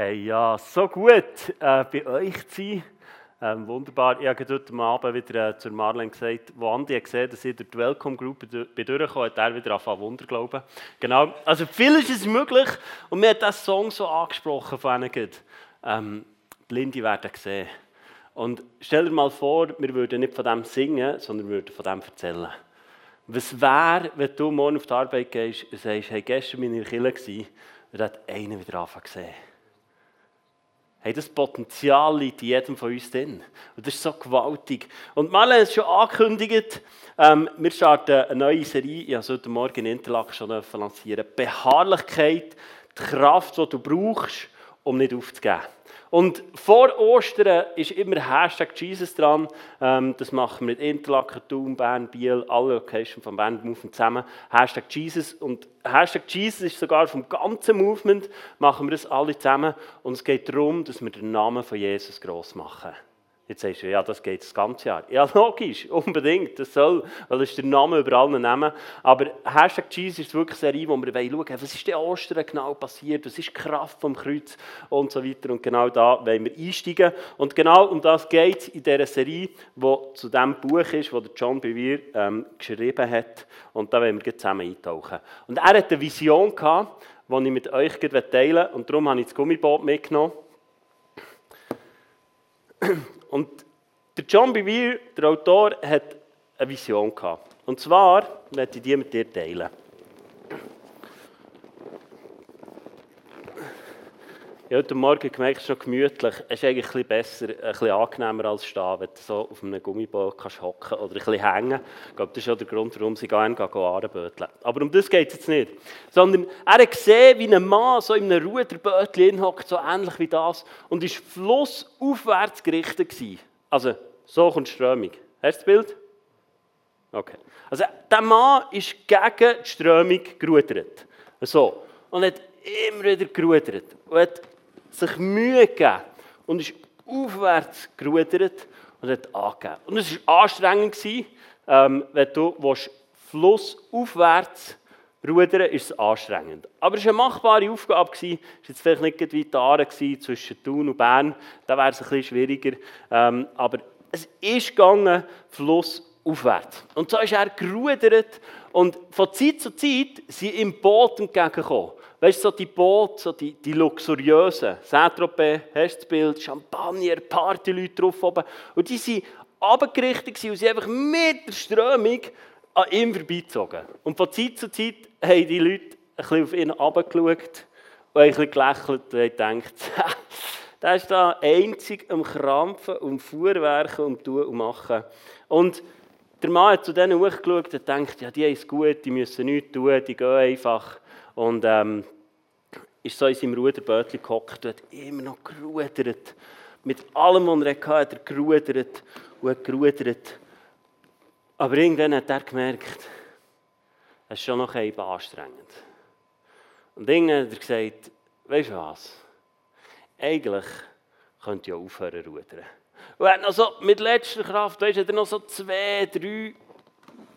Hey, ja, so gut äh, bei euch zu sein. Ähm, wunderbar. Ich habe heute Abend wieder äh, zu Marlene gesagt, wo Andi hat gesehen dass ich durch die Welcome Group durchgekommen, hat er wieder angefangen Wunder glauben. Genau. Also vieles ist möglich und mir hat diesen Song so angesprochen von einigen. Ähm, Blinde werden gesehen. Und stell dir mal vor, wir würden nicht von dem singen, sondern würden von dem erzählen. Was wäre, wenn du morgen auf die Arbeit gehst und sagst, hey, gestern war ich in der Kirche und hat einer wieder angefangen gesehen. Hey, das Potenzial liegt in jedem von uns drin. Und das ist so gewaltig. Und Marlene hat es schon angekündigt, ähm, wir starten eine neue Serie, ich habe heute Morgen in Interlaken schon lancieren. Beharrlichkeit, die Kraft, die du brauchst, um nicht aufzugeben. Und vor Ostern ist immer Hashtag Jesus dran. Ähm, das machen wir mit Interlaken, Thun, Bern, Biel, alle Locations von Bern Movement zusammen. Hashtag Jesus. Und Hashtag Jesus ist sogar vom ganzen Movement, machen wir das alle zusammen. Und es geht darum, dass wir den Namen von Jesus gross machen. Jetzt sagst du, ja, das geht das ganze Jahr. Ja, logisch, unbedingt, das soll, weil ist der Name über allen Namen. Aber Hashtag Jesus ist wirklich eine Serie, wo wir schauen wollen, was ist der Ostern genau passiert, was ist die Kraft vom Kreuz und so weiter. Und genau da wollen wir einsteigen. Und genau um das geht es in dieser Serie, die zu dem Buch ist, das John Bevere ähm, geschrieben hat. Und da wollen wir zusammen eintauchen. Und er hatte eine Vision, gehabt, die ich mit euch teilen will. Und darum habe ich das Gummiboot mitgenommen. Und der John Bevere, der Autor, hat eine Vision gehabt. Und zwar möchte ich die mit dir teilen. Habe heute Morgen gemerkt, es ist noch gemütlich. Es ist eigentlich ein bisschen besser, ein bisschen angenehmer als stehen, wenn du so auf einem Gummiboot kannst hocken oder ein bisschen hängen. Ich glaube, das ist auch der Grund, warum sie gerne anböteln. Aber um das geht es jetzt nicht. Sondern er hat gesehen, wie ein Mann so in einem Ruderbötchen hockt, so ähnlich wie das, und ist flussaufwärts gerichtet gewesen. Also, so kommt die Strömung. Hast du das Bild? Okay. Also, der Mann ist gegen die Strömung gerudert. So. Und hat immer wieder gerudert. Und hat sich Mühe gegeben und ist aufwärts gerudert und hat angegeben. Und es war anstrengend, ähm, wenn du willst, flussaufwärts rudern, ist es anstrengend. Aber es war eine machbare Aufgabe. Es war jetzt vielleicht nicht wie die zwischen Thun und Bern. Da wäre es ein bisschen schwieriger. Ähm, aber es ist gegangen, flussaufwärts. Und so ist er gerudert und von Zeit zu Zeit sind ihm Boot entgegengekommen. Weißt du, so die Boote, so die, die luxuriösen, Saint-Tropez, hast du das Bild, Champagner, Partyleute drauf oben. Und die waren abgerichtet und sie einfach mit der Strömung an ihm vorbeizogen. Und von Zeit zu Zeit haben die Leute ein bisschen auf ihn herabgeschaut und ein bisschen gelächelt und gedacht, der ist da einzig am Krampfen, um Fuhrwerken, um tun und machen. Und der Mann hat zu denen hochgeschaut und denkt, ja, die haben es gut, die müssen nichts tun, die gehen einfach. Und ähm, ist so in seinem Ruderbötchen gehockt und hat immer noch gerudert. Mit allem, was er hatte, hat er gerudert und gerudert. Aber irgendwann hat er gemerkt, es ist schon noch ein anstrengend. Und irgendwann hat er gesagt, weißt du was? Eigentlich könnte ich ja aufhören zu rudern. Und hat noch so mit letzter Kraft, weißt, hat er noch so zwei, drei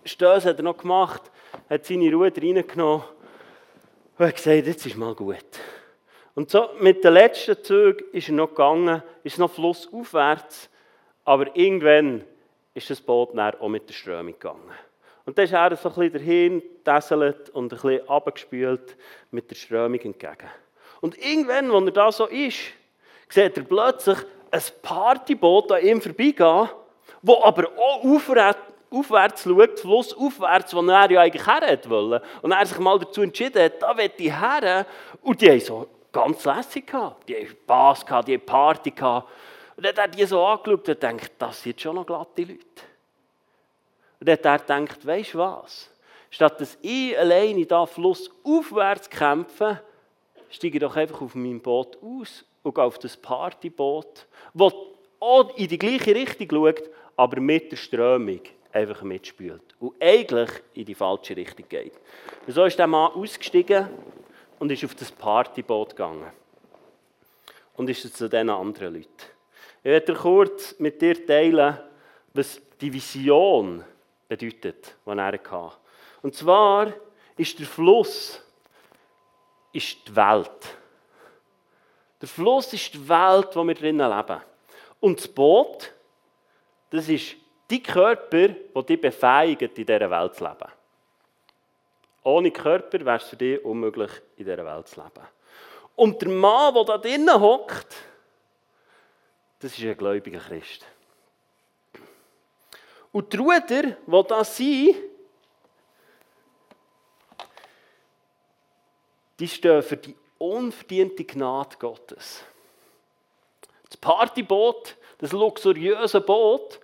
Stöße hat er noch gemacht, hat seine Ruder reingenommen und hat gesagt, jetzt ist mal gut. Und so mit den letzten Zügen ist er noch gegangen, ist noch flussaufwärts, aber irgendwann ist das Boot auch mit der Strömung gegangen. Und dann ist er so ein bisschen dahin getäselt und ein bisschen abgespült mit der Strömung entgegen. Und irgendwann, als er da so ist, sieht er plötzlich ein Partyboot an ihm vorbeigehen, das aber auch aufwärts schaut, flussaufwärts, wo er ja eigentlich her wollte. Und er sich mal dazu entschieden hat, da will ich her. Und die haben so ganz lässig gehabt. Die haben Spass gehabt, die haben Party gehabt. Und dann hat er die so angeschaut und denkt, das sind schon noch glatte Leute. Und dann hat er gedacht, weisst du was? Statt dass ich alleine da flussaufwärts kämpfe, steige ich doch einfach auf mein Boot aus und gehe auf das Partyboot, das auch in die gleiche Richtung schaut, aber mit der Strömung einfach mitspült und eigentlich in die falsche Richtung geht. Und so ist der Mann ausgestiegen und ist auf das Partyboot gegangen. Und ist zu diesen anderen Leuten. Ich werde kurz mit dir teilen, was die Vision bedeutet, die er hatte. Und zwar ist der Fluss ist die Welt. Der Fluss ist die Welt, wo wir drinnen leben. Und das Boot, das ist die Körper, die dich befähigen, in dieser Welt zu leben. Ohne Körper wäre es für dich unmöglich, in dieser Welt zu leben. Und der Mann, der da drinnen hockt, das ist ein gläubiger Christ. Und die Ruder, die da sind, die stehen für die unverdiente Gnade Gottes. Das Partyboot, das luxuriöse Boot,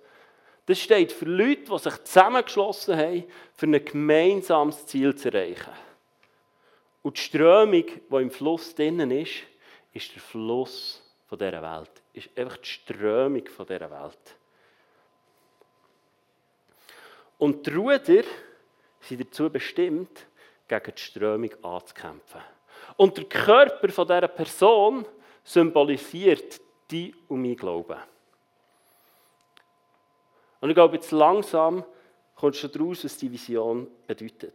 das steht für Leute, die sich zusammengeschlossen haben, für ein gemeinsames Ziel zu erreichen. Und die Strömung, die im Fluss drinnen ist, ist der Fluss dieser Welt. Ist einfach die Strömung dieser Welt. Und die Ruder sind dazu bestimmt, gegen die Strömung anzukämpfen. Und der Körper dieser Person symbolisiert die und mein Glauben. Und ich glaube, jetzt langsam kommt schon daraus, was die Vision bedeutet.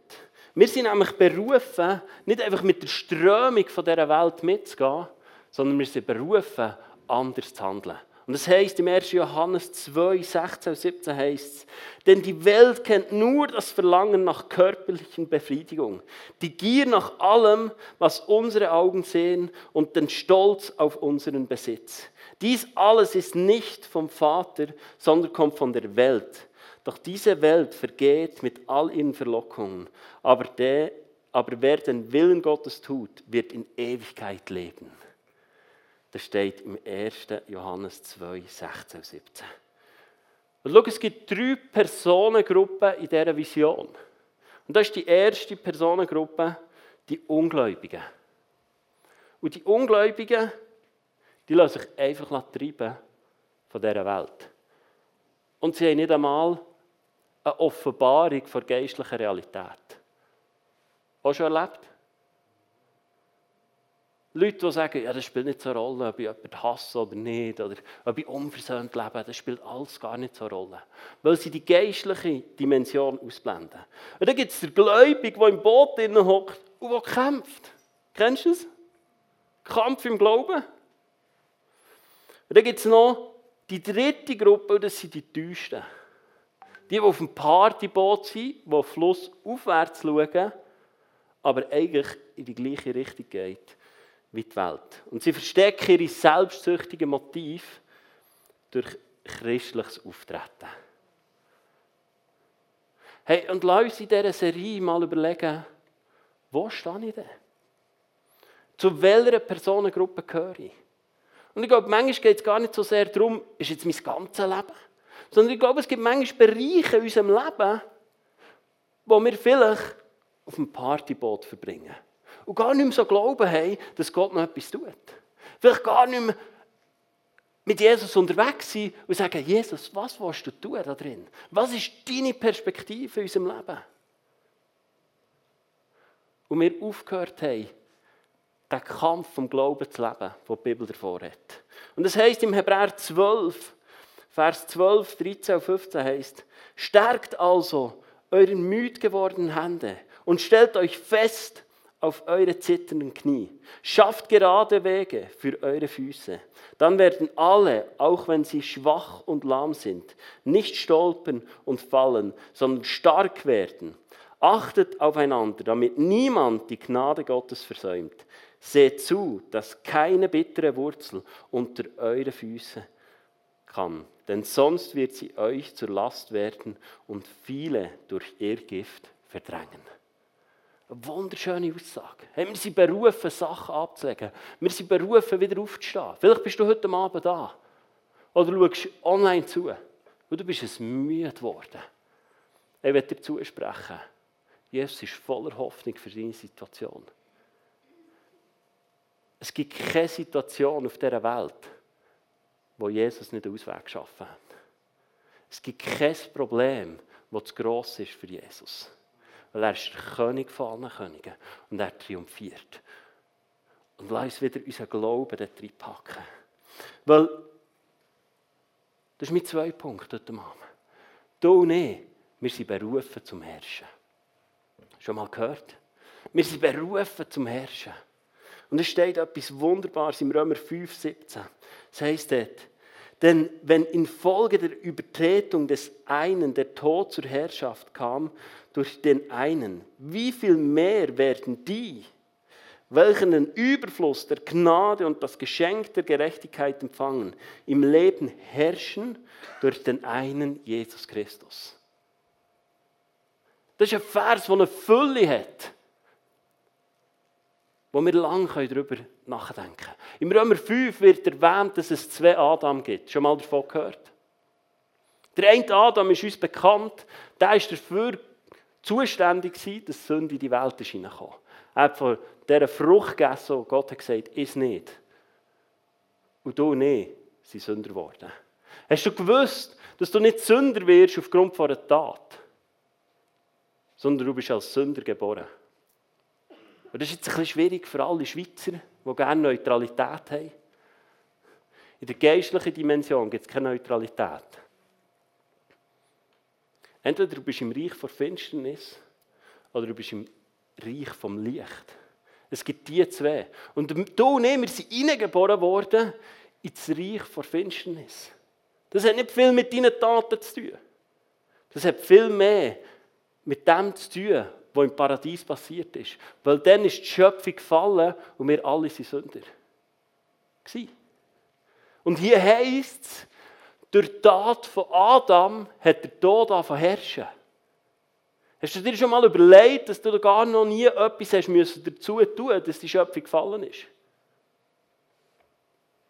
Wir sind nämlich berufen, nicht einfach mit der Strömung dieser Welt mitzugehen, sondern wir sind berufen, anders zu handeln. Und das heißt im 1. Johannes 2, 16 und 17 heißt es, denn die Welt kennt nur das Verlangen nach körperlichen Befriedigung, die Gier nach allem, was unsere Augen sehen und den Stolz auf unseren Besitz. Dies alles ist nicht vom Vater, sondern kommt von der Welt. Doch diese Welt vergeht mit all ihren Verlockungen, aber, der, aber wer den Willen Gottes tut, wird in Ewigkeit leben. Das steht im 1. Johannes 2, 16 und 17. Und schau, es gibt drei Personengruppen in dieser Vision. Und das ist die erste Personengruppe, die Ungläubigen. Und die Ungläubigen, die lassen sich einfach treiben von dieser Welt. Und sie haben nicht einmal eine Offenbarung von geistlicher Realität. Auch schon erlebt? Leute, die sagen, ja, das spielt nicht so eine Rolle, ob ich jemanden hasse oder nicht, oder ob ich unversöhnt lebe, das spielt alles gar nicht so eine Rolle. Weil sie die geistliche Dimension ausblenden. Und dann gibt es den Gläubigen, der im Boot drinnen hockt und der kämpft. Kennst du das? Kampf im Glauben. Und dann gibt es noch die dritte Gruppe, das sind die Täuschten. Die, die auf dem Partyboot sind, die flussaufwärts schauen, aber eigentlich in die gleiche Richtung geht wie die Welt. Und sie verstecken ihre selbstsüchtigen Motive durch christliches Auftreten. Hey, und lass uns in dieser Serie mal überlegen, wo stehe ich denn? Zu welcher Personengruppe gehöre ich? Und ich glaube, manchmal geht es gar nicht so sehr darum, ist jetzt mein ganzes Leben, sondern ich glaube, es gibt manchmal Bereiche in unserem Leben, wo wir vielleicht auf dem Partyboot verbringen und gar nicht mehr so glauben haben, dass Gott noch etwas tut. Vielleicht gar nicht mehr mit Jesus unterwegs sein und sagen, Jesus, was willst du tun da drin? Was ist deine Perspektive in unserem Leben? Und wir aufgehört haben, den Kampf vom Glauben zu leben, den die Bibel davor hat. Und das heißt im Hebräer 12, Vers 12, 13 und 15 heißt, stärkt also eure müd gewordenen Hände und stellt euch fest auf eure zitternden Knie. Schafft gerade Wege für eure Füße. Dann werden alle, auch wenn sie schwach und lahm sind, nicht stolpern und fallen, sondern stark werden. Achtet aufeinander, damit niemand die Gnade Gottes versäumt. Seht zu, dass keine bittere Wurzel unter eure Füße kann, denn sonst wird sie euch zur Last werden und viele durch ihr Gift verdrängen. Eine wunderschöne Aussage. Hey, wir sind berufen, Sachen abzulegen. Wir sind berufen, wieder aufzustehen. Vielleicht bist du heute Abend da. Oder schaust online zu. Und du bist es müde geworden. Ich werde dir zusprechen. Jesus ist voller Hoffnung für deine Situation. Es gibt keine Situation auf dieser Welt, wo Jesus nicht einen Ausweg geschaffen hat. Es gibt kein Problem, das zu gross ist für Jesus. Weil er ist der König von allen Königen und er triumphiert. Und lass uns wieder unseren Glauben dort reinpacken. Weil, das ist mein zwei Punkt heute Abend. Du und ich, wir sind berufen zum Herrschen. Schon mal gehört? Wir sind berufen zum Herrschen. Und es steht etwas Wunderbares im Römer 5, 17. Es heißt dort, denn wenn infolge der Übertretung des einen der Tod zur Herrschaft kam durch den einen, wie viel mehr werden die, welchen den Überfluss der Gnade und das Geschenk der Gerechtigkeit empfangen, im Leben herrschen durch den einen Jesus Christus. Das ist ein Vers, der eine Fülle hat, wo wir lange darüber nachdenken können. Im Römer 5 wird erwähnt, dass es zwei Adam gibt. Schon mal davon gehört? Der eine Adam ist uns bekannt, der war dafür zuständig, dass Sünde in die Welt ist hineingekommen. Hat von dieser Frucht gegessen, und Gott hat gesagt, ist nicht. Und du nicht, sind Sünder geworden. Hast du gewusst, dass du nicht Sünder wirst aufgrund von einer Tat, sondern du bist als Sünder geboren? Und das ist jetzt ein bisschen schwierig für alle Schweizer, die gerne Neutralität haben. In der geistlichen Dimension gibt es keine Neutralität. Entweder du bist im Reich der Finsternis oder du bist im Reich vom Licht. Es gibt die zwei. Und du und ich, wir sind hineingeboren worden ins Reich der Finsternis. Das hat nicht viel mit deinen Taten zu tun. Das hat viel mehr mit dem zu tun, was im Paradies passiert ist. Weil dann ist die Schöpfung gefallen und wir alle sind Sünder. Und hier heißt es, durch die Tat von Adam hat der Tod angefangen herrschen. Hast du dir schon mal überlegt, dass du gar noch nie etwas hast müssen dazu tun dass die Schöpfung gefallen ist?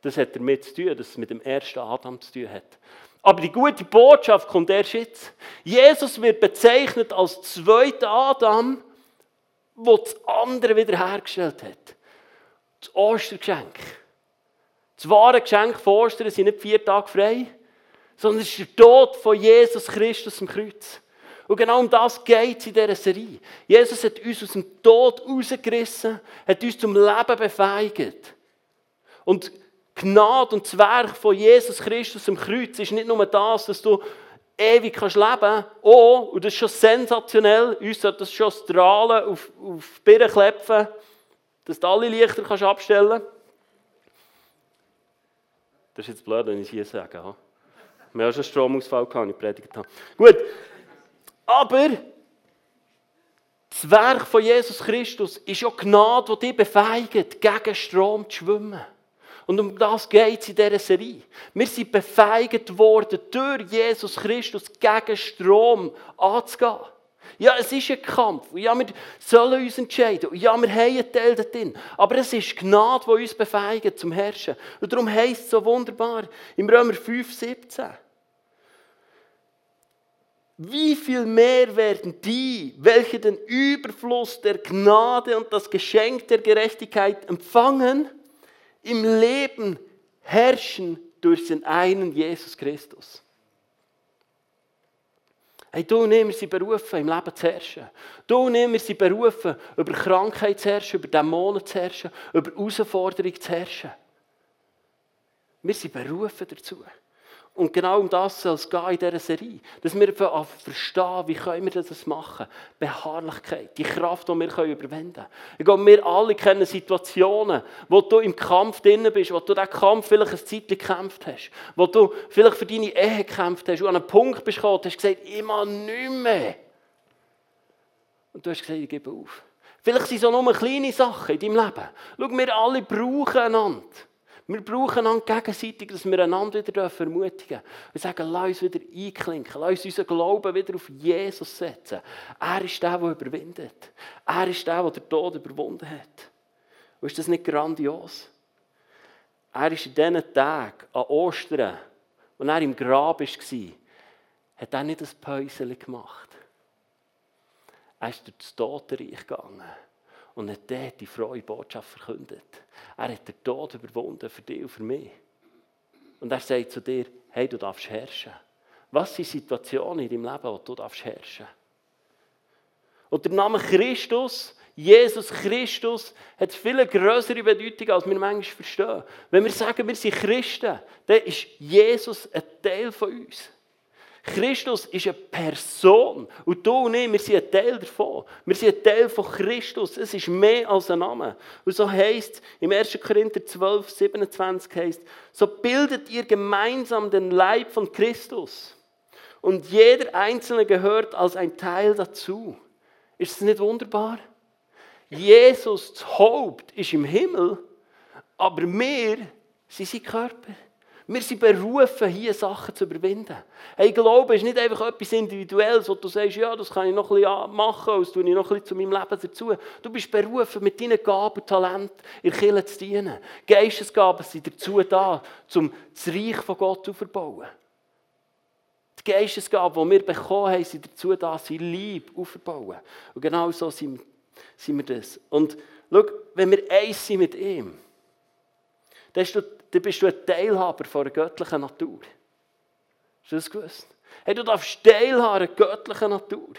Das hat damit zu tun, dass es mit dem ersten Adam zu tun hat. Aber die gute Botschaft kommt erst jetzt. Jesus wird bezeichnet als zweiter Adam, der das andere wiederhergestellt hat. Das Ostergeschenk. Das wahre Geschenk von Ostern sind nicht vier Tage frei, sondern es ist der Tod von Jesus Christus am Kreuz. Und genau um das geht es in dieser Serie. Jesus hat uns aus dem Tod rausgerissen, hat uns zum Leben befeigt. Und Gnade und das Werk von Jesus Christus am Kreuz ist nicht nur das, dass du ewig kannst leben kannst. Oh, und das ist schon sensationell, uns sollte das schon strahlen, auf, auf die Birne klepfen, dass du alle Lichter kannst abstellen kannst. Das ist jetzt blöd, wenn ich es hier sage. Wir haben schon einen Stromausfall gehabt, ich predigt habe. Gut, aber das Werk von Jesus Christus ist ja Gnade, die dich befeigt, gegen Strom zu schwimmen. Und um das geht es in dieser Serie. Wir sind befeigt worden, durch Jesus Christus gegen Strom anzugehen. Ja, es ist ein Kampf. Ja, wir sollen uns entscheiden. Ja, wir haben einen Teil drin. Aber es ist Gnade, die uns befeigt zum Herrschen. Und darum heisst es so wunderbar im Römer 5, 17. Wie viel mehr werden die, welche den Überfluss der Gnade und das Geschenk der Gerechtigkeit empfangen, im Leben herrschen durch den einen Jesus Christus. Hey, du wir sind berufen, im Leben zu herrschen. Du wir sind berufen, über Krankheit zu herrschen, über Dämonen zu herrschen, über Herausforderungen zu herrschen. Wir sind berufen dazu. Und genau um das soll es gehen in dieser Serie. Dass wir verstehen, wie können wir das machen. Beharrlichkeit, die Kraft, die wir überwinden können. Ich glaube, wir alle kennen Situationen, wo du im Kampf drin bist, wo du diesen Kampf vielleicht ein Zeit gekämpft hast, wo du vielleicht für deine Ehe gekämpft hast und an einen Punkt bist gekommen, hast gesagt, ich mache nichts mehr. Und du hast gesagt, ich gebe auf. Vielleicht sind es auch nur kleine Sachen in deinem Leben. Schau, wir alle brauchen einander. Wir brauchen einander gegenseitig, dass wir einander wieder ermutigen dürfen. Wir sagen, lass uns wieder einklinken, lass uns unseren Glauben wieder auf Jesus setzen. Er ist der, der überwindet. Er ist der, der den Tod überwunden hat. Und ist das nicht grandios? Er ist in diesen Tagen an Ostern, als er im Grab war, hat er nicht ein Päuschen gemacht. Er ist durch das Totenreich gegangen und hat dort die frohe Botschaft verkündet. Er hat den Tod überwunden für dich und für mich. Und er sagt zu dir, hey, du darfst herrschen. Was sind Situationen in deinem Leben, wo du darfst herrschen? Und der Name Christus, Jesus Christus, hat viel größere Bedeutung, als wir manchmal verstehen. Wenn wir sagen, wir sind Christen, dann ist Jesus ein Teil von uns. Christus ist eine Person. Und du und ich, wir sind ein Teil davon. Wir sind ein Teil von Christus. Es ist mehr als ein Name. Und so heißt im 1. Korinther 12, 27 heißt, so bildet ihr gemeinsam den Leib von Christus. Und jeder Einzelne gehört als ein Teil dazu. Ist es nicht wunderbar? Jesus, das Haupt, ist im Himmel, aber wir sind sein Körper. Wir sind berufen, hier Sachen zu überwinden. Hey, Glaube ist nicht einfach etwas Individuelles, wo du sagst, ja, das kann ich noch ein bisschen machen, das tue ich noch ein bisschen zu meinem Leben dazu. Du bist berufen, mit deinen Gaben und Talenten in der Kirche zu dienen. Geistesgaben sind dazu da, um das Reich von Gott aufzubauen. Die Geistesgaben, die wir bekommen haben, sind dazu da, sie Liebe aufzubauen. Und genau so sind, sind wir das. Und schau, wenn wir eins sind mit ihm, dann ist dann bist du ein Teilhaber von einer göttlichen Natur. Hast du das gewusst? Hey, du darfst Teilhaber einer göttlichen Natur.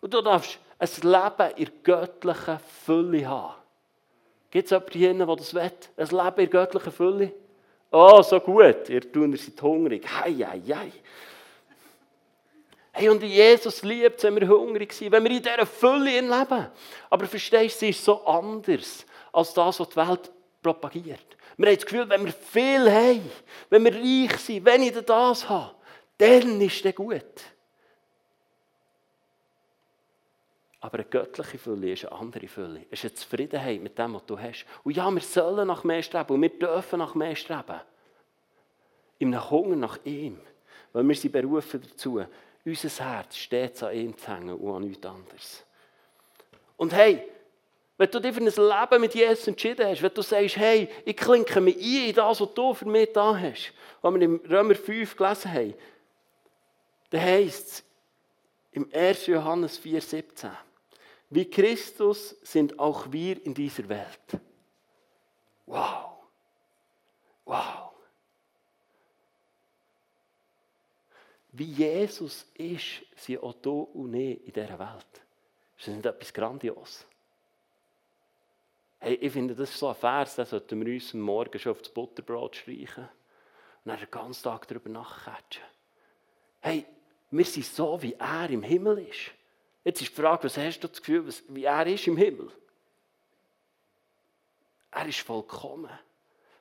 Und du darfst ein Leben in göttlicher Fülle haben. Gibt es jemanden der das will? Ein Leben in göttlicher Fülle? Oh, so gut. Ihr tun, seid hungrig. Hei, hei, hei. Hey, und Jesus liebt wenn wir hungrig sind, wenn wir in dieser Fülle leben. Aber verstehst du, sie ist so anders als das, was die Welt propagiert. Wir haben das Gefühl, wenn wir viel haben, wenn wir reich sind, wenn ich das habe, dann ist es gut. Aber eine göttliche Fülle ist eine andere Fülle. Es ist eine Zufriedenheit mit dem, was du hast. Und ja, wir sollen nach mehr streben und wir dürfen nach mehr streben. Im Hunger nach ihm. Weil wir sind berufen dazu, unser Herz stets an ihm zu hängen und an nichts anderes. Und hey, wenn du dich für ein Leben mit Jesus entschieden hast, wenn du sagst, hey, ich klinke mich ein in das, was du für mich da hast, was wir im Römer 5 gelesen haben, dann heisst es im 1. Johannes 4, 17, wie Christus sind auch wir in dieser Welt. Wow. Wow. Wie Jesus ist, sind auch du und ich in dieser Welt. Das ist nicht etwas Grandioses. Hey, ich finde, das ist so ein Vers, den sollten wir uns Morgen schon auf das Butterbrot streichen und dann den ganzen Tag darüber nachkatschen. Hey, wir sind so, wie er im Himmel ist. Jetzt ist die Frage, was hast du das Gefühl, wie er ist im Himmel? Er ist vollkommen.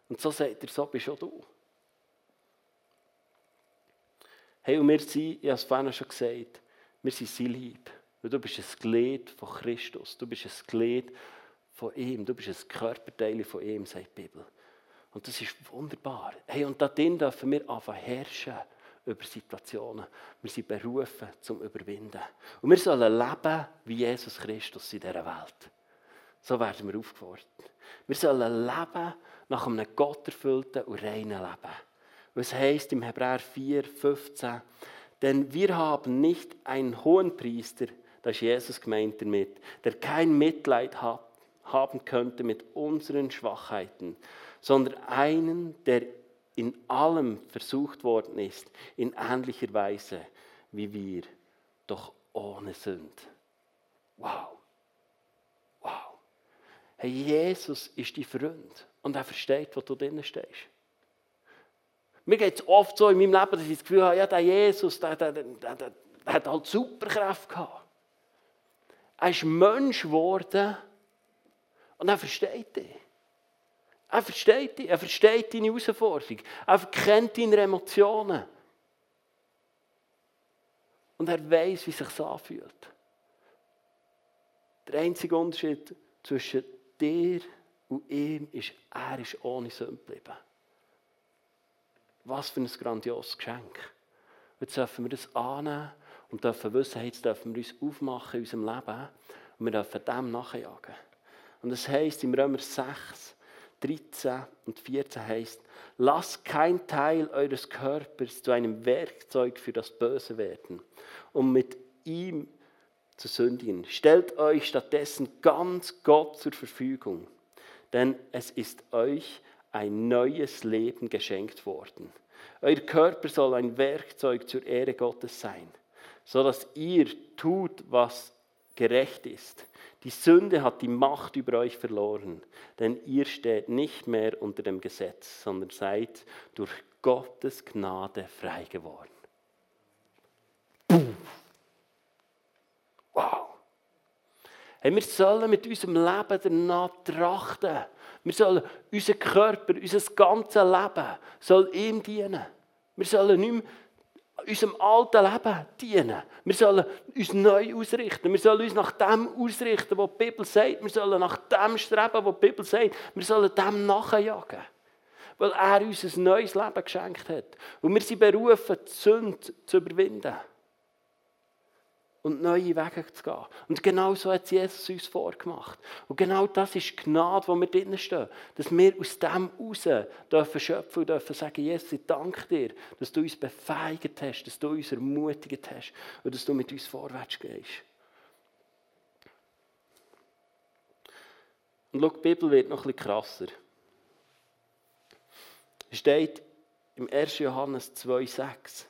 Und so sagt er, so bist auch du. Hey, und wir sind, ich habe es vorhin schon gesagt, wir sind sein Lieb. du bist ein Glied von Christus. Du bist ein Glied von ihm. Du bist ein Körperteil von ihm, sagt die Bibel. Und das ist wunderbar. Hey, und darin dürfen wir anfangen herrschen über Situationen. Wir sind berufen zum Überwinden. Und wir sollen leben wie Jesus Christus in dieser Welt. So werden wir aufgefordert. Wir sollen leben nach einem gotterfüllten und reinen Leben. Es heißt im Hebräer 4, 15, denn wir haben nicht einen hohen Priester, das ist Jesus gemeint damit, der kein Mitleid hat haben könnte mit unseren Schwachheiten, sondern einen, der in allem versucht worden ist, in ähnlicher Weise wie wir, doch ohne Sünd. Wow. Wow. Hey, Jesus ist dein Freund und er versteht, wo du drinnen stehst. Mir geht es oft so in meinem Leben, dass ich das Gefühl habe, ja, der Jesus, der, der, der, der, hat halt Superkräfte gehabt. Er ist Mensch geworden, und er versteht dich. Er versteht dich. Er versteht deine Herausforderung. Er kennt deine Emotionen. Und er weiß, wie es sich anfühlt. Der einzige Unterschied zwischen dir und ihm ist, er ist ohne Sünde geblieben. Was für ein grandioses Geschenk. Jetzt dürfen wir das annehmen und dürfen wissen, jetzt dürfen wir uns aufmachen in unserem Leben und wir dürfen dem nachjagen. Und es heißt im Römer 6, 13 und 14 heißt, lasst kein Teil eures Körpers zu einem Werkzeug für das Böse werden, um mit ihm zu sündigen. Stellt euch stattdessen ganz Gott zur Verfügung, denn es ist euch ein neues Leben geschenkt worden. Euer Körper soll ein Werkzeug zur Ehre Gottes sein, so dass ihr tut, was gerecht ist. Die Sünde hat die Macht über euch verloren, denn ihr steht nicht mehr unter dem Gesetz, sondern seid durch Gottes Gnade frei geworden. Puh. Wow. Hey, wir sollen mit unserem Leben danach trachten. Wir sollen unseren Körper, unser ganzes Leben soll ihm dienen. Wir sollen nicht mehr unserem alten Leben dienen. Wir sollen uns neu ausrichten. Wir sollen uns nach dem ausrichten, was die Bibel sagt. Wir sollen nach dem streben, was die Bibel sagt. Wir sollen dem nachjagen. Weil er uns ein neues Leben geschenkt hat. Und wir sind berufen, die Sünde zu überwinden und neue Wege zu gehen. Und genau so hat Jesus uns vorgemacht. Und genau das ist die Gnade, wo wir drinnen stehen. Dass wir aus dem raus dürfen schöpfen und dürfen sagen, Jesus, ich danke dir, dass du uns befeigt hast, dass du uns ermutigt hast und dass du mit uns vorwärts gehst. Und schau, die Bibel wird noch ein bisschen krasser. Es steht im 1. Johannes 2,6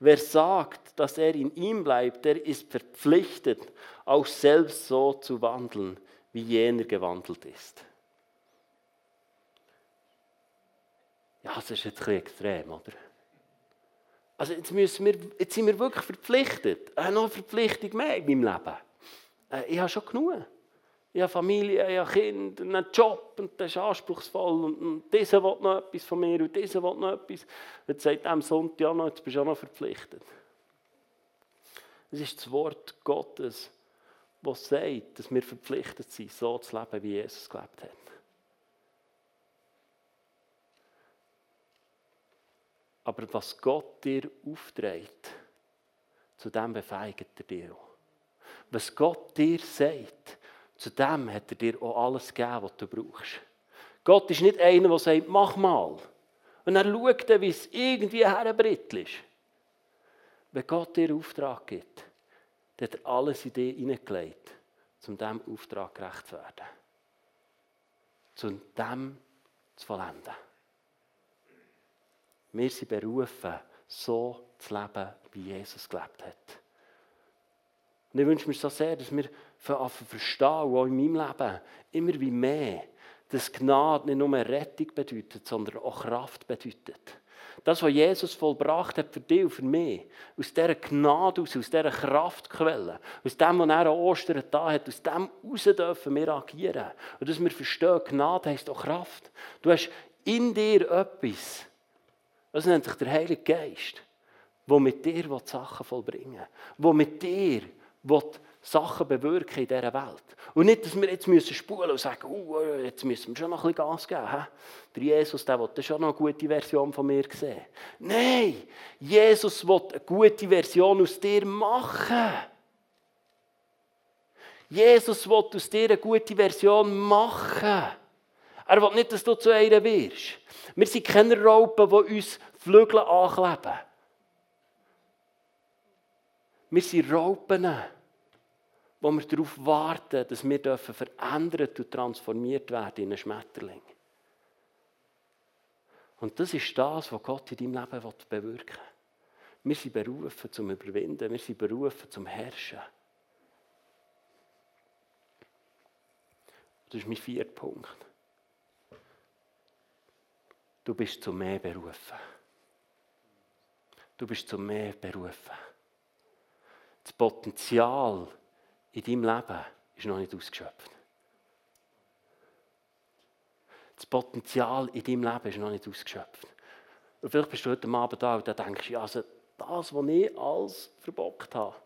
Wer sagt, dass er in ihm bleibt, der ist verpflichtet, auch selbst so zu wandeln, wie jener gewandelt ist. Ja, das ist jetzt ein extrem, oder? Also jetzt, müssen wir, jetzt sind wir wirklich verpflichtet. Ich habe noch eine Verpflichtung mehr in meinem Leben. Äh, ich habe schon genug. Ich habe Familie, ich habe Kinder, einen Job und das ist anspruchsvoll und, und dieser will noch etwas von mir und dieser will noch etwas. Jetzt sagt am Sonntag ja noch, jetzt bist du auch noch verpflichtet. Es ist das Wort Gottes, das sagt, dass wir verpflichtet sind, so zu leben, wie Jesus gelebt hat. Aber was Gott dir aufträgt, zu dem befeigt er dir auch. Was Gott dir sagt, zu dem hat er dir auch alles gegeben, was du brauchst. Gott ist nicht einer, der sagt, mach mal. Und er schaut dann, wie es irgendwie herbrittelt ist. Wenn Gott dir Auftrag gibt, dann hat er alles in dich hineingelegt, um diesem Auftrag gerecht zu werden. Zu dem zu vollenden. Wir sind berufen, so zu leben, wie Jesus gelebt hat. Und ich wünsche mir so sehr, dass wir verstehen, auch in meinem Leben, immer wie mehr, dass Gnade nicht nur Rettung bedeutet, sondern auch Kraft bedeutet. Das, was Jesus vollbracht hat für dich und für mich, aus dieser Gnade aus, aus dieser Kraftquelle, aus dem, was er an Ostern da hat, aus dem heraus dürfen wir agieren. Und dass wir verstehen, Gnade heisst auch Kraft. Du hast in dir etwas, das nennt sich der Heilige Geist, der mit dir Sachen vollbringen will, der mit dir Sachen bewirken in dieser Welt. Und nicht, dass wir jetzt müssen spulen und sagen, oh, jetzt müssen wir schon noch ein bisschen Gas geben. Der Jesus der will schon noch eine gute Version von mir sehen. Nein, Jesus will eine gute Version aus dir machen. Jesus will aus dir eine gute Version machen. Er will nicht, dass du zu einer wirst. Wir sind keine Raupen, die uns Flügel ankleben. Wir sind Raupen, wo wir darauf warten, dass wir verändert und transformiert werden in einen Schmetterling. Und das ist das, was Gott in deinem Leben bewirken will. Wir sind berufen zum Überwinden, wir sind berufen zum Herrschen. Das ist mein vierter Punkt. Du bist zu mehr berufen. Du bist zu mehr berufen. Das Potenzial in deinem Leben ist noch nicht ausgeschöpft. Das Potenzial in deinem Leben ist noch nicht ausgeschöpft. Und vielleicht bist du heute Abend da und denkst, ja, also das, was ich alles verbockt habe,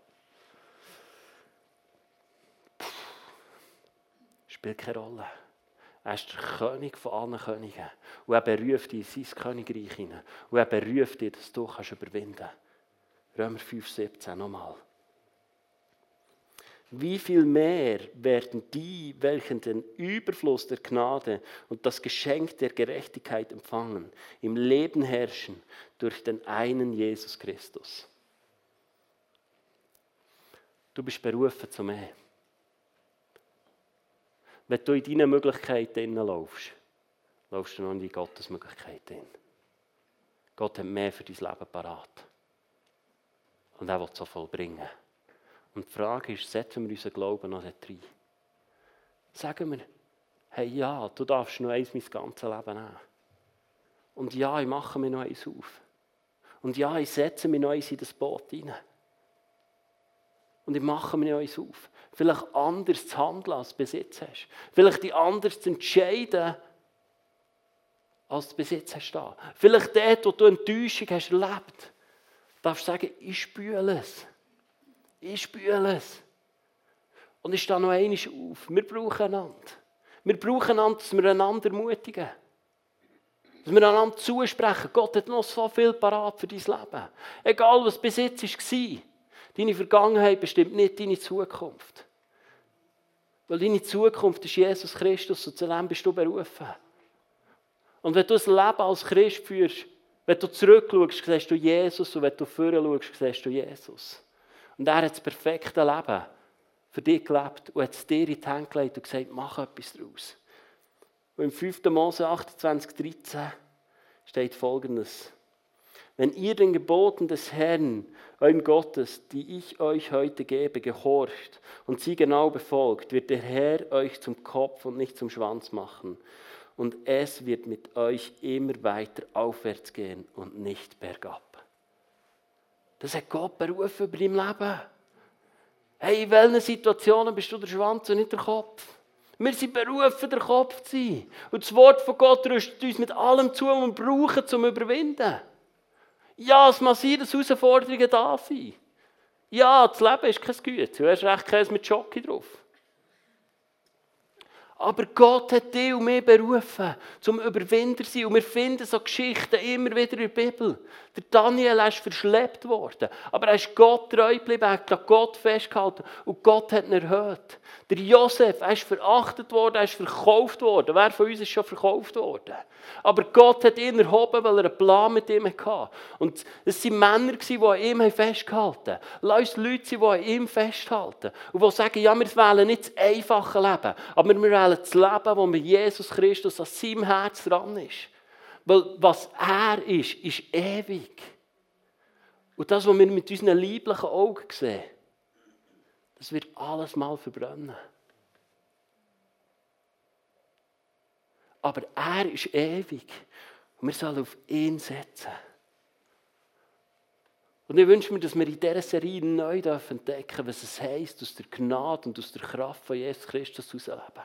spielt keine Rolle. Er ist der König von allen Königen. Und er beruft dich in sein Königreich hinein. Und er beruft dich, dass du kannst überwinden kannst. Römer 5, 17 nochmal. Wie viel mehr werden die, welchen den Überfluss der Gnade und das Geschenk der Gerechtigkeit empfangen, im Leben herrschen durch den einen Jesus Christus? Du bist berufen zu mehr. Wenn du in deinen Möglichkeiten laufst, laufst du noch in die Gottes Möglichkeiten. Gott hat mehr für dein Leben parat. Und er will es so vollbringen. Und die Frage ist, setzen wir unseren Glauben noch dort rein? Sagen wir, hey, ja, du darfst noch eins mein ganzes Leben nehmen. Und ja, ich mache mir noch eins auf. Und ja, ich setze mich noch eins in das Boot hinein. Und ich mache mir uns auf, vielleicht anders zu handeln, als du Besitz hast. Vielleicht die anders zu entscheiden, als du Besitz hast. Vielleicht dort, wo du Enttäuschung hast erlebt, darfst du sagen, ich spüle es. Ich spüle es. Und ich stehe noch einmal auf. Wir brauchen einander. Wir brauchen einander, dass wir einander ermutigen. Dass wir einander zusprechen. Gott hat noch so viel parat für dein Leben. Egal, was bis jetzt war. Deine Vergangenheit bestimmt nicht deine Zukunft. Weil deine Zukunft ist Jesus Christus und zu dem bist du berufen. Und wenn du das Leben als Christ führst, wenn du zurückschaust, siehst du Jesus und wenn du vorher schaust, siehst du Jesus. Und er hat das perfekte Leben für dich gelebt und hat es dir in die Hände gelegt und gesagt, mach etwas daraus. Und im 5. Mose 28, 13 steht folgendes. Wenn ihr den Geboten des Herrn, euren Gottes, die ich euch heute gebe, gehorcht und sie genau befolgt, wird der Herr euch zum Kopf und nicht zum Schwanz machen. Und es wird mit euch immer weiter aufwärts gehen und nicht bergab. Das hat Gott berufen über dein Leben. Hey, in welchen Situationen bist du der Schwanz und nicht der Kopf? Wir sind berufen, der Kopf zu sein. Und das Wort von Gott rüstet uns mit allem zu, was wir brauchen, zum Überwinden. Ja, es muss sein, dass Herausforderungen da sind. Ja, das Leben ist kein Güte. Du hast recht keins mit Schocke drauf. Aber Gott hat dich und mich berufen, zum Überwinder zu sein. Und wir finden so Geschichten immer wieder in der Bibel. Der Daniel ist verschleppt worden. Aber er ist Gott treu geblieben, er hat Gott festgehalten. Und Gott hat ihn erhöht. Der Josef, er ist verachtet worden, er ist verkauft worden. Wer von uns ist schon verkauft worden? Aber Gott hat ihn erhoben, weil er einen Plan mit ihm hatte. Und es waren Männer, die an ihm festgehalten haben. Lass Leute sein, die an ihm festhalten. Und die sagen, ja, wir wählen nicht das einfache Leben, aber wir wählen das Leben, wo mit Jesus Christus an seinem Herz dran ist. Weil was er ist, ist ewig. Und das, was wir mit unseren lieblichen Augen sehen, das wird alles mal verbrennen. Aber er ist ewig. Und wir sollen auf ihn setzen. Und ich wünsche mir, dass wir in dieser Serie neu entdecken was es heisst, aus der Gnade und aus der Kraft von Jesus Christus herausleben.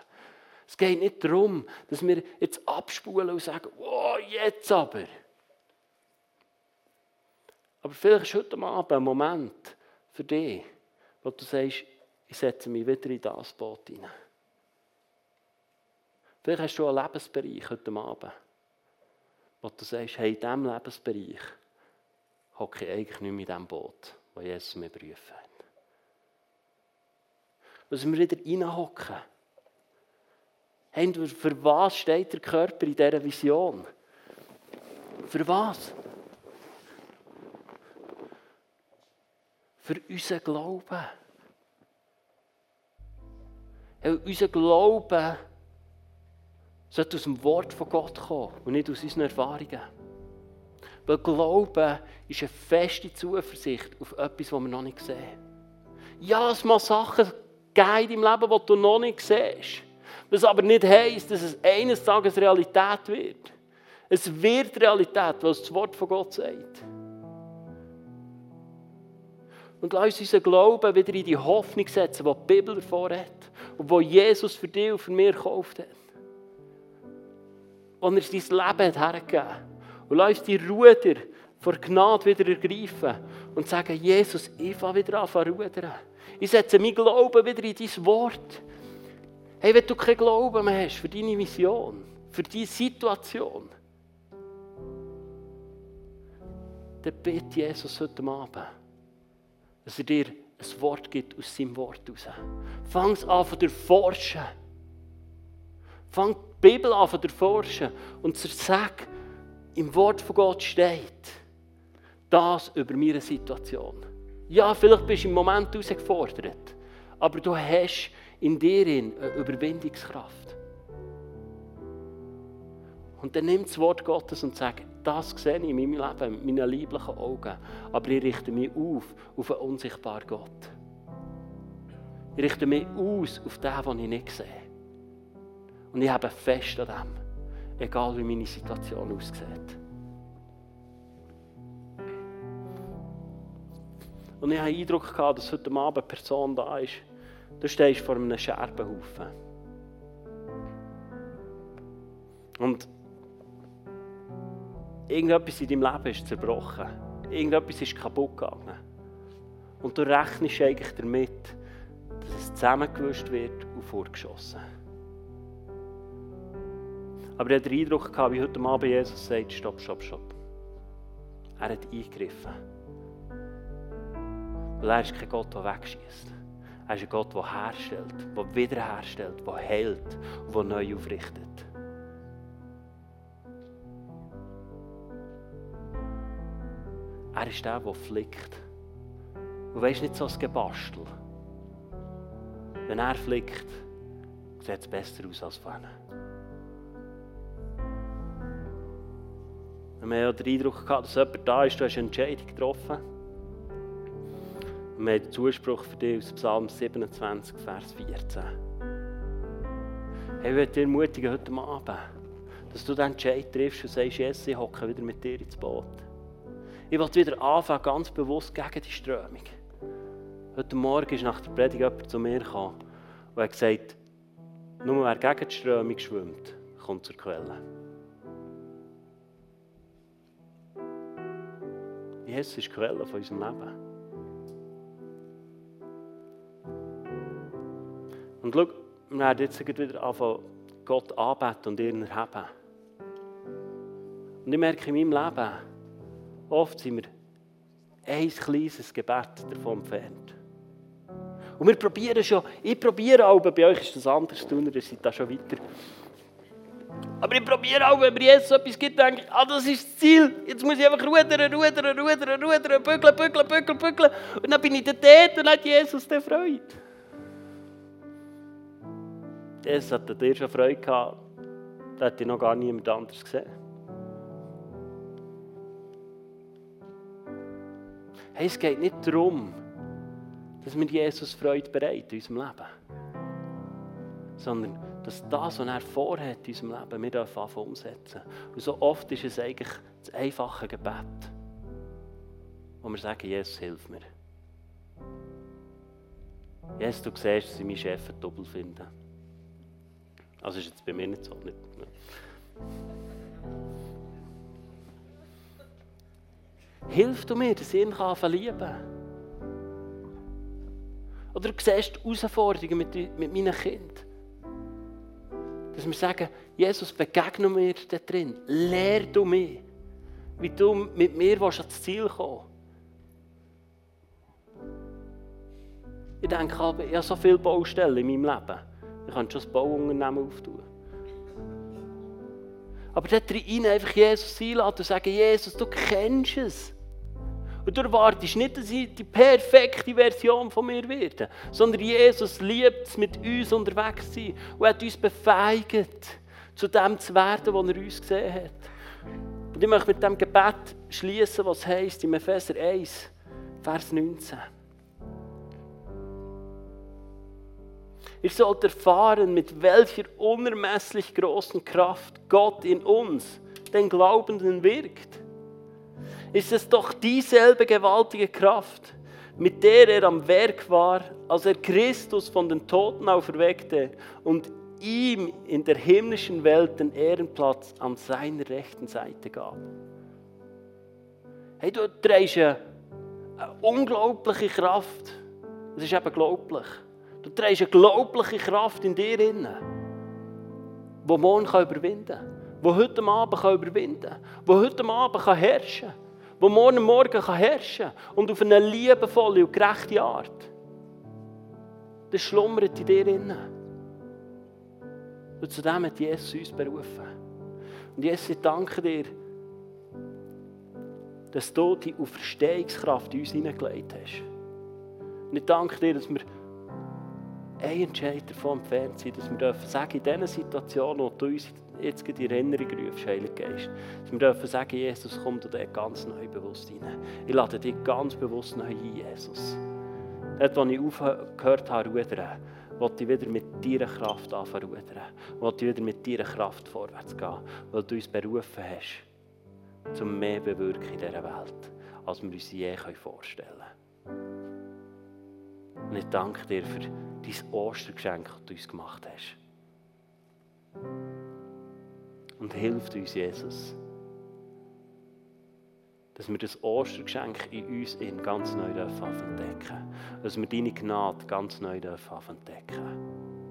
Es geht nicht darum, dass wir jetzt abspulen und sagen, oh, jetzt aber. Aber vielleicht ist heute Abend ein Moment für dich, wo du sagst, ich setze mich wieder in das Boot hinein. Vielleicht hast du einen Lebensbereich heute Abend, wo du sagst, hey, in diesem Lebensbereich hocke ich eigentlich nicht mehr in diesem Boot, wo Jesus mir berufen hat. Dass wir wieder reinhocken. Hey, für was steht der Körper in dieser Vision? Für was? Für unseren Glauben. Hey, unser Glauben sollte aus dem Wort von Gott kommen und nicht aus unseren Erfahrungen. Weil Glauben ist eine feste Zuversicht auf etwas, was wir noch nicht sehen. Ja, es muss Sachen geben im Leben, die du noch nicht siehst. Was aber nicht heisst, dass es eines Tages Realität wird. Es wird Realität, was das Wort von Gott sagt. Und lass uns unseren Glauben wieder in die Hoffnung setzen, die die Bibel davor hat und die Jesus für dich und für mich gekauft hat wo er sein Leben hat hergegeben. Und lass uns die Ruder vor Gnade wieder ergreifen und sagen, Jesus, ich fange wieder an zu rudern. Ich setze mein Glauben wieder in dein Wort. Hey, wenn du keinen Glauben mehr hast für deine Mission, für deine Situation, dann bitte Jesus heute Abend, dass er dir ein Wort gibt aus seinem Wort raus. Fang an zu erforschen. Fang die Bibel an zu erforschen und zu sagen, im Wort von Gott steht das über meine Situation. Ja, vielleicht bist du im Moment herausgefordert, aber du hast in dir eine Überwindungskraft. Und dann nimm das Wort Gottes und sag, das sehe ich in meinem Leben mit meinen lieblichen Augen, aber ich richte mich auf auf einen unsichtbaren Gott. Ich richte mich aus auf den, den ich nicht sehe. Und ich habe fest an dem, egal wie meine Situation aussieht. Und ich habe den Eindruck gehabt, dass heute Abend eine Person da ist. Du stehst vor einem Scherbenhaufen. Und irgendetwas in deinem Leben ist zerbrochen. Irgendetwas ist kaputt gegangen. Und du rechnest eigentlich damit, dass es zusammengewischt wird und vorgeschossen. Aber ich hatte den Eindruck, wie heute Abend Jesus sagt, stopp, stopp, stopp. Er hat eingegriffen. Weil er ist kein Gott, der wegschießt. Er ist ein Gott, der herstellt, der wiederherstellt, der heilt und der neu aufrichtet. Er ist der, der flickt. Und weisst nicht so ein Gebastel. Wenn er flickt, sieht es besser aus als vorne. Wir haben den Eindruck gehabt, dass jemand da ist, du hast eine Entscheidung getroffen. Und wir haben Zuspruch für dich aus Psalm 27, Vers 14. Hey, ich möchte dir ermutigen heute Abend, dass du den Entscheid triffst und sagst, Jesus, ich hocke wieder mit dir ins Boot. Ich will wieder anfangen, ganz bewusst gegen die Strömung. Heute Morgen ist nach der Predigt jemand zu mir gekommen und hat gesagt, nur wer gegen die Strömung schwimmt, kommt zur Quelle. Jesus ist die Quelle von unserem Leben. Und schau, wir werden jetzt wieder anfangen, Gott anbeten und ihn erheben. Und ich merke in meinem Leben, oft sind wir ein kleines Gebet davon entfernt. Und wir probieren schon, ich probiere auch, bei euch ist das anders, tun, ihr seid da schon weiter. Aber ich probiere auch, wenn mir Jesus etwas gibt, denke ich, ah, das ist das Ziel. Jetzt muss ich einfach rudern, rudern, rudern, rudern, bügeln, bügeln, bügeln, bügeln. Und dann bin ich dort und hat Jesus der Freude. Jesus hat dir schon Freude gehabt. Da hat ich noch gar niemand anders gesehen. Hey, es geht nicht darum, dass wir Jesus Freude bereiten in unserem Leben. Sondern dass das, was er vorhat in unserem Leben, wir dürfen umsetzen. Und so oft ist es eigentlich das einfache Gebet, wo wir sagen, Jesus, hilf mir. Jesus, du siehst, dass ich meinen Chef ein Doppel finde. Also ist jetzt bei mir nicht so. Nicht, ne? Hilf du mir, dass ich ihn verlieben kann. Oder du siehst Herausforderungen mit, mit meinen Kindern. Dass wir sagen, Jesus, begegne mir da drin. Lehr du mich, wie du mit mir ans Ziel kommen Ich denke, ich habe so viele Baustellen in meinem Leben. Ich kann schon das Bauunternehmen auftun. Aber dort rein einfach Jesus einladen und sagen, Jesus, du kennst es. Und du erwartest nicht, dass ich die perfekte Version von mir werde, sondern Jesus liebt es, mit uns unterwegs zu sein und hat uns befähigt, zu dem zu werden, was er uns gesehen hat. Und ich möchte mit dem Gebet schließen, was heißt im Epheser 1, Vers 19. Ihr sollt erfahren, mit welcher unermesslich großen Kraft Gott in uns, den Glaubenden, wirkt ist es doch dieselbe gewaltige Kraft, mit der er am Werk war, als er Christus von den Toten auferweckte und ihm in der himmlischen Welt den Ehrenplatz an seiner rechten Seite gab. Hey, du trägst eine, eine unglaubliche Kraft. Das ist eben glaublich. Du trägst eine glaubliche Kraft in dir inne, die morgen überwinden kann, die heute Abend überwinden kann, die heute Abend herrschen kann wo morgen Morgen herrschen kann und auf eine liebevolle und gerechte Art. Das schlummert in dir innen. Und zu dem hat Jesus uns berufen. Und Jesus, ich danke dir, dass du die Auferstehungskraft in uns hineingelegt hast. Und ich danke dir, dass wir ein Entscheid davon entfernt sind, dass wir dürfen sagen, in diesen Situationen, wo du uns jetzt in Erinnerung rufst, Heiliger Geist, dass wir dürfen sagen, Jesus, komm du dort ganz neu bewusst rein. Ich lade dich ganz bewusst neu ein, Jesus. Dort, wo ich aufgehört habe, rudern, wollte ich wieder mit deiner Kraft anfangen rudern. Wollte ich wieder mit deiner Kraft vorwärts gehen, weil du uns berufen hast, zum mehr bewirken in dieser Welt, als wir uns je vorstellen können. Und ich danke dir für dein Ostergeschenk, das du uns gemacht hast. Und hilft uns, Jesus, dass wir das Ostergeschenk in uns in ganz neu entdecken dürfen. Dass wir deine Gnade ganz neu entdecken dürfen.